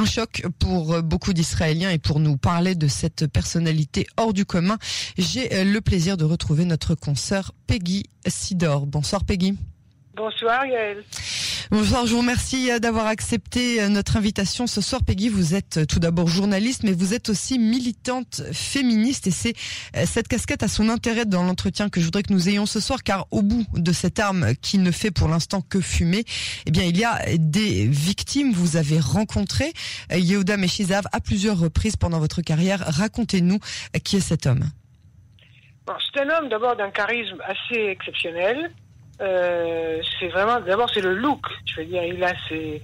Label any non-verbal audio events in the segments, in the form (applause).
un choc pour beaucoup d'Israéliens et pour nous parler de cette personnalité hors du commun, j'ai le plaisir de retrouver notre consoeur Peggy Sidor. Bonsoir Peggy. Bonsoir Yael. Bonsoir, je vous remercie euh, d'avoir accepté euh, notre invitation ce soir. Peggy, vous êtes euh, tout d'abord journaliste, mais vous êtes aussi militante féministe et c'est cette casquette à son intérêt dans l'entretien que je voudrais que nous ayons ce soir, car au bout de cette arme qui ne fait pour l'instant que fumer, eh bien, il y a des victimes. Vous avez rencontré Yehuda Meshizav à plusieurs reprises pendant votre carrière. Racontez-nous qui est cet homme. c'est un homme d'abord d'un charisme assez exceptionnel. Euh, c'est vraiment, d'abord, c'est le look. Je veux dire, il a ses,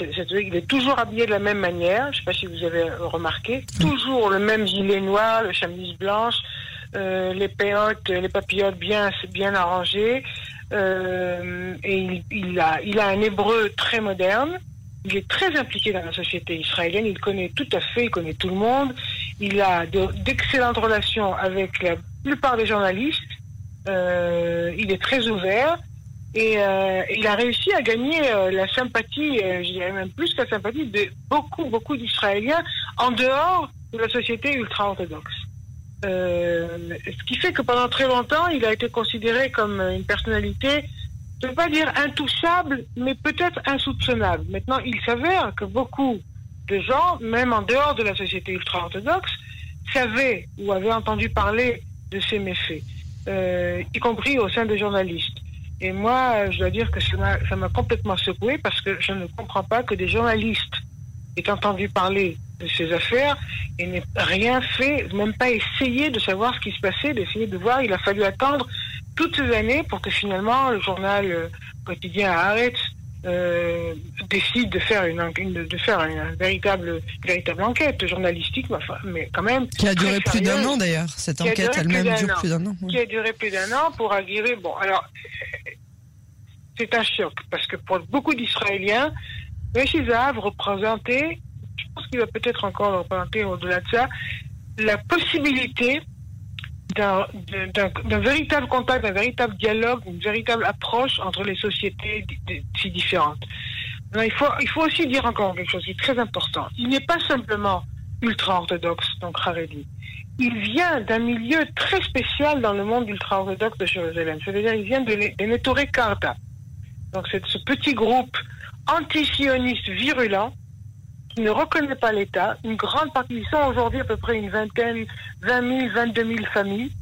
il est toujours habillé de la même manière. Je sais pas si vous avez remarqué. Toujours le même gilet noir, le chemise blanche, euh, les péotes, les papillotes bien, bien arrangées. Euh, et il, il, a, il a un hébreu très moderne. Il est très impliqué dans la société israélienne. Il connaît tout à fait, il connaît tout le monde. Il a d'excellentes relations avec la plupart des journalistes. Euh, il est très ouvert et euh, il a réussi à gagner euh, la sympathie, je dirais même plus que la sympathie de beaucoup, beaucoup d'Israéliens en dehors de la société ultra-orthodoxe. ce qui fait que pendant très longtemps, il a été considéré comme une personnalité, je ne veux pas dire intouchable, mais peut-être insoupçonnable. Maintenant, il s'avère que beaucoup de gens, même en dehors de la société ultra-orthodoxe, savaient ou avaient entendu parler de ces méfaits. Euh, y compris au sein des journalistes. Et moi, je dois dire que ça m'a complètement secoué parce que je ne comprends pas que des journalistes aient entendu parler de ces affaires et n'aient rien fait, même pas essayé de savoir ce qui se passait, d'essayer de voir. Il a fallu attendre toutes ces années pour que finalement le journal euh, quotidien arrête euh, décide de faire une, de faire une, véritable véritable enquête journalistique, mais quand même qui a duré plus d'un an d'ailleurs. Cette enquête elle-même dure plus d'un an. Qui a duré plus d'un an pour aguerrer. Bon, alors c'est un choc parce que pour beaucoup d'Israéliens, Zahav représentait, je pense qu'il va peut-être encore représenter au-delà de ça, la possibilité d'un véritable contact, d'un véritable dialogue, d'une véritable approche entre les sociétés si différentes. Il, faut, il faut aussi dire encore quelque chose qui est très important. Il n'est pas simplement ultra-orthodoxe, donc Haredi. Il vient d'un milieu très spécial dans le monde ultra-orthodoxe de Jérusalem. C'est-à-dire, il vient de, Nettore Karta. Donc, c'est ce petit groupe anti-sioniste virulent qui ne reconnaît pas l'État. Une grande partie, ils sont aujourd'hui à peu près une vingtaine, 20 000, 22 000 familles.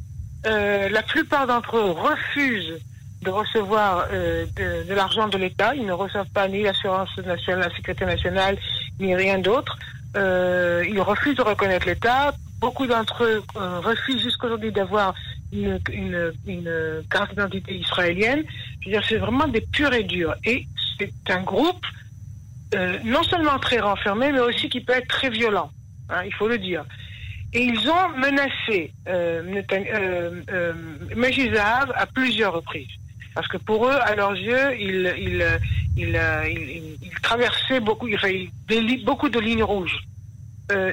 Euh, la plupart d'entre eux refusent de recevoir euh, de, l'argent de l'État. Ils ne reçoivent pas ni l'assurance nationale, la sécurité nationale, ni rien d'autre. Euh, ils refusent de reconnaître l'État. Beaucoup d'entre eux euh, refusent jusqu'aujourd'hui d'avoir une, carte d'identité israélienne. Je veux dire, c'est vraiment des purs et durs. Et c'est un groupe euh, non seulement très renfermé, mais aussi qui peut être très violent. Hein, il faut le dire. Et ils ont menacé euh, euh à plusieurs reprises. Parce que pour eux, à leurs yeux, ils, ils, ils, ils traversaient beaucoup, ils, beaucoup de lignes rouges. Euh,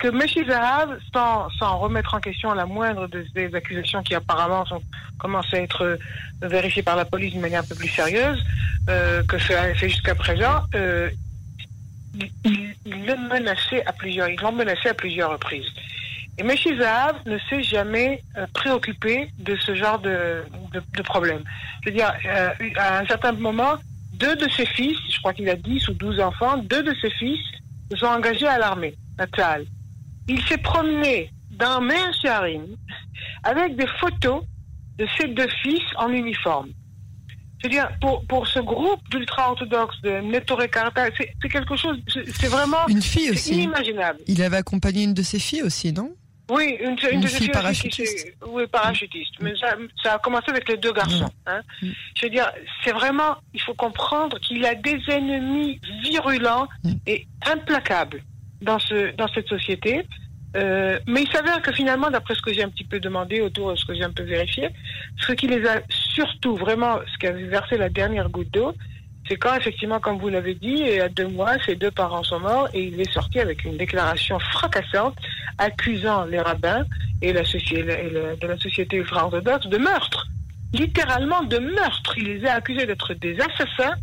que M. Zahav, sans, remettre en question la moindre de ces accusations qui apparemment sont, commencent à être euh, vérifiées par la police d'une manière un peu plus sérieuse euh, que c'est fait jusqu'à présent, euh, il, il à plusieurs, ils l'ont menacé à plusieurs reprises. Et M. Zahav ne s'est jamais euh, préoccupé de ce genre de, de, de problème. C'est-à-dire, euh, à un certain moment, deux de ses fils, je crois qu'il a 10 ou 12 enfants, deux de ses fils se sont engagés à l'armée, natale. Il s'est promené dans Mer avec des photos de ses deux fils en uniforme. C'est-à-dire, pour, pour ce groupe d'ultra-orthodoxes de Nettore Karta, c'est quelque chose, c'est vraiment une fille aussi. inimaginable. Il avait accompagné une de ses filles aussi, non? Oui, une, une, de fille parachutiste. oui, parachutiste. Mais ça, ça, a commencé avec les deux garçons. Hein. Mm. Je veux dire, c'est vraiment, il faut comprendre qu'il a des ennemis virulents mm. et implacables dans, ce, dans cette société. Euh, mais il s'avère que finalement, d'après ce que j'ai un petit peu demandé autour de ce que j'ai un peu vérifié, ce qui les a surtout vraiment, ce qui a versé la dernière goutte d'eau, c'est quand effectivement, comme vous l'avez dit, il y a deux mois, ses deux parents sont morts et il est sorti avec une déclaration fracassante accusant les rabbins et la, société, de la société ultra-orthodoxe de meurtre. Littéralement de meurtre. Il les a accusés d'être des assassins,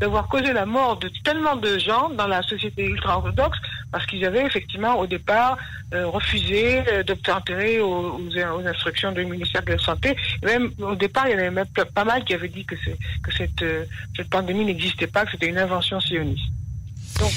d'avoir causé la mort de tellement de gens dans la société ultra-orthodoxe parce qu'ils avaient effectivement au départ euh, refusé euh, d'obtempérer aux, aux, instructions du ministère de la Santé. même au départ, il y en avait même pas mal qui avaient dit que, que cette, euh, cette pandémie n'existait pas, que c'était une invention sioniste. Donc,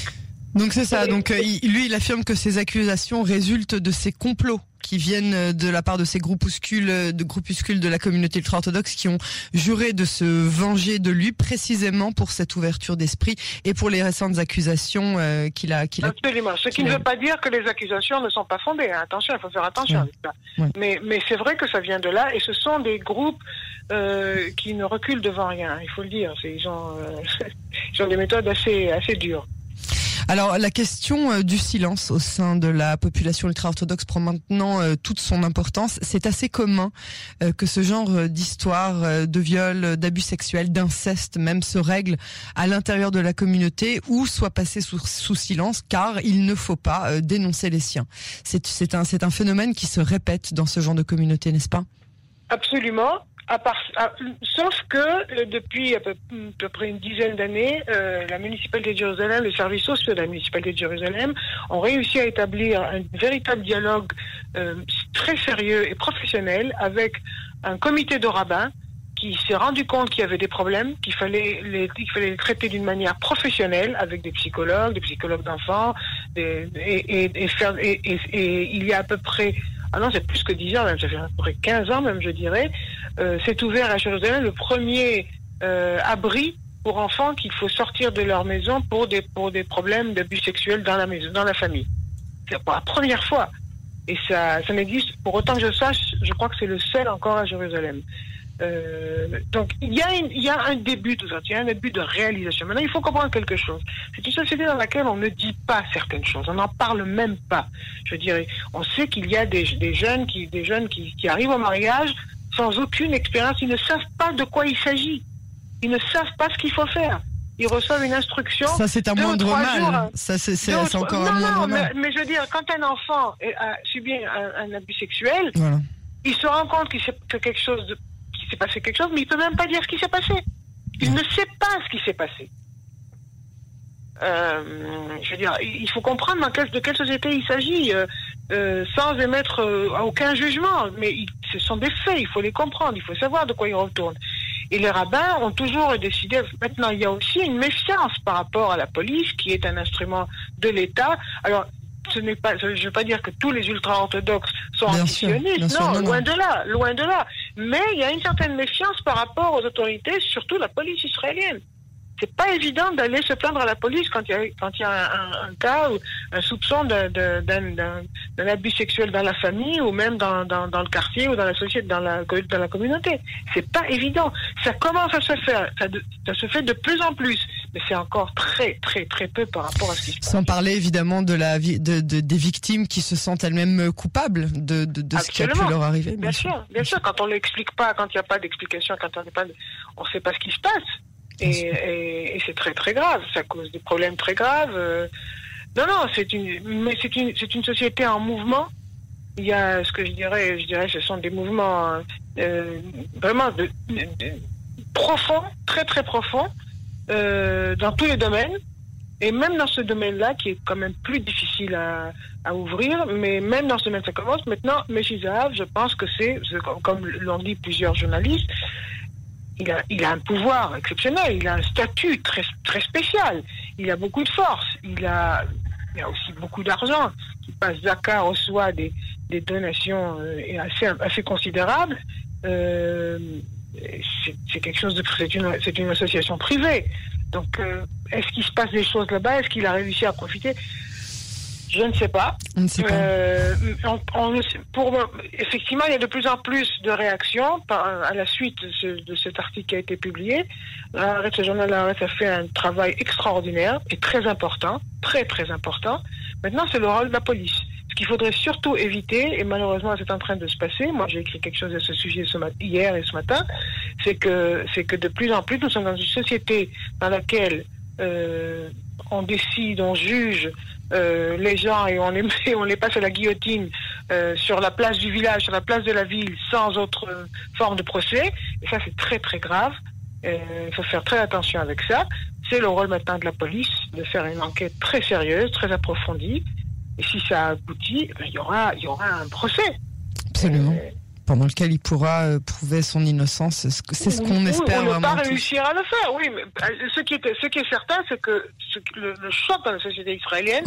donc c'est ça. Donc lui, il affirme que ces accusations résultent de ces complots qui viennent de la part de ces groupuscules, de groupuscules de la communauté ultra-orthodoxe qui ont juré de se venger de lui précisément pour cette ouverture d'esprit et pour les récentes accusations euh, qu'il a, qu'il a. Absolument. Ce qui ne veut pas dire que les accusations ne sont pas fondées. Hein. Attention, il faut faire attention avec ça. Mais, mais c'est vrai que ça vient de là et ce sont des groupes euh, qui ne reculent devant rien. Il faut le dire. Ils ont, euh, (laughs) ils ont des méthodes assez, assez dures. Alors la question euh, du silence au sein de la population ultra-orthodoxe prend maintenant euh, toute son importance. C'est assez commun euh, que ce genre d'histoire de viol, d'abus sexuels, d'inceste même se règle à l'intérieur de la communauté ou soit passé sous, silence car il ne faut pas dénoncer les siens. C'est un phénomène qui se répète dans ce genre de communauté, n'est-ce pas? Absolument. Sauf que euh, depuis à peu, près une dizaine d'années, euh, la municipalité de Jérusalem, les services sociaux de la municipalité de Jérusalem ont réussi à établir un véritable dialogue euh, très sérieux et professionnel avec un comité de rabbins qui s'est rendu compte qu'il y avait des problèmes, qu'il fallait les, qu'il fallait les traiter d'une manière professionnelle avec des psychologues, des psychologues d'enfants, et, il y a à peu près ah non, c'est plus que 10 ans, même, ça fait à peu près 15 ans même, je dirais, euh, c'est ouvert à Jérusalem le premier euh, abri pour enfants qu'il faut sortir de leur maison pour des, pour des problèmes d'abus sexuels dans la maison, dans la famille. C'est pour la première fois. Et ça, ça n'existe, pour autant que je sache, je crois que c'est le seul encore à Jérusalem. Euh, donc il y, a y a un début de ça, il y a un début de réalisation. Maintenant, il faut comprendre quelque chose. C'est une société dans laquelle on ne dit pas certaines choses, on n'en parle même pas. Je dirais, on sait qu'il y a des, des, jeunes qui, des jeunes qui arrivent au mariage sans aucune expérience, ils ne savent pas de quoi il s'agit, ils ne savent pas ce qu'il faut faire ils reçoivent une instruction. Ça, c'est un moindre mal. Ça, c'est encore un moindre mal. Mais, mais, je veux dire, quand un enfant a subi un, un abus sexuel, il se rend compte qu'il que quelque chose de s'est passé quelque chose, mais il peut même pas dire ce qui s'est passé. Il ne sait pas ce qui s'est passé. Euh, je veux dire, il faut comprendre de quelle société il s'agit, euh, euh, sans émettre aucun jugement. Mais ce sont des faits, il faut les comprendre, il faut savoir de quoi ils retournent. Et les rabbins ont toujours décidé. Maintenant, il y a aussi une méfiance par rapport à la police, qui est un instrument de l'État. Alors, ce n'est pas, je ne veux pas dire que tous les ultra-orthodoxes sont antisionistes, non, loin de là, loin de là. Mais il y a une certaine méfiance par rapport aux autorités, surtout la police israélienne c'est pas évident d'aller se plaindre à la police quand il y a, quand il y a un, cas ou un soupçon d'un abus sexuel dans la famille ou même dans, dans, dans, le quartier ou dans la société, dans la, dans la communauté. C'est pas évident. Ça commence à se faire. Ça, ça se fait de plus en plus. Mais c'est encore très, très, très peu par rapport à ce qui se passe. Sans parler évidemment de la de, de, des victimes qui se sentent elles-mêmes coupables de, de, de ce qui a pu leur arriver. Bien, sûr, bien sûr. Quand on l'explique pas, quand il n'y a pas d'explication, quand on ne pas, on sait pas ce qui se passe. Et, c'est très très grave, ça cause des problèmes très graves. Euh. Non, non, c'est une, mais c'est une, c'est une société en mouvement. Il y a ce que je dirais, je dirais, ce sont des mouvements euh, vraiment de, profonds, très très profonds, euh, dans tous les domaines. Et même dans ce domaine-là, qui est quand même plus difficile à, ouvrir, mais même dans ce domaine, ça commence. Maintenant, Meshizav, je pense que c'est, comme l'ont dit plusieurs journalistes, il a, il a un pouvoir exceptionnel, il a un statut très, très spécial, il a beaucoup de force, il a, il a aussi beaucoup d'argent. Zaka reçoit des, des donations euh, assez, assez considérables. Euh, c'est quelque chose de c'est une, une association privée. Donc, euh, est-ce qu'il se passe des choses là-bas? Est-ce qu'il a réussi à profiter? Je ne sais pas. Euh, pour, effectivement, il y a de plus en plus de réactions à la suite de, cet article qui a été publié. le journal a fait un travail extraordinaire et très important, très très important. Maintenant, c'est le rôle de la police. Ce qu'il faudrait surtout éviter, et malheureusement c'est en train de se passer, moi j'ai écrit quelque chose à ce sujet ce hier et ce matin, c'est que, c'est que de plus en plus nous sommes dans une société dans laquelle euh, on décide, on juge euh, les gens et on les, met, (laughs) on les passe à la guillotine euh, sur la place du village, sur la place de la ville, sans autre forme de procès. Et ça, c'est très très grave. il faut faire très attention avec ça. C'est le rôle maintenant de la police de faire une enquête très sérieuse, très approfondie. Et si ça aboutit, ben, il y aura, il y aura un procès. Absolument. Euh, pendant lequel il pourra euh, prouver son innocence. C'est ce qu'on espère on ne pas réussir à le faire, oui. Mais euh, ce qui est, ce qui est certain, c'est que le, choc dans la société israélienne,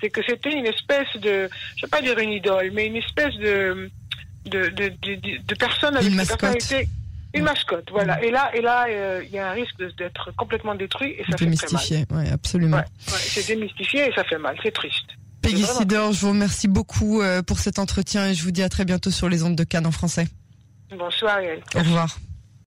c'est que c'était une espèce de, je ne vais pas dire une idole, mais une espèce de, de, de, de, personne avec une mascotte. Une mascotte, voilà. Et là, et là, il y a un risque d'être complètement détruit et ça fait très mal. Oui, absolument. c'est démystifié et ça fait mal. C'est triste. Peggy Sidor, je vous remercie beaucoup euh, pour cet entretien et je vous dis à très bientôt sur les ondes de Cannes en français. Bonsoir. Au revoir.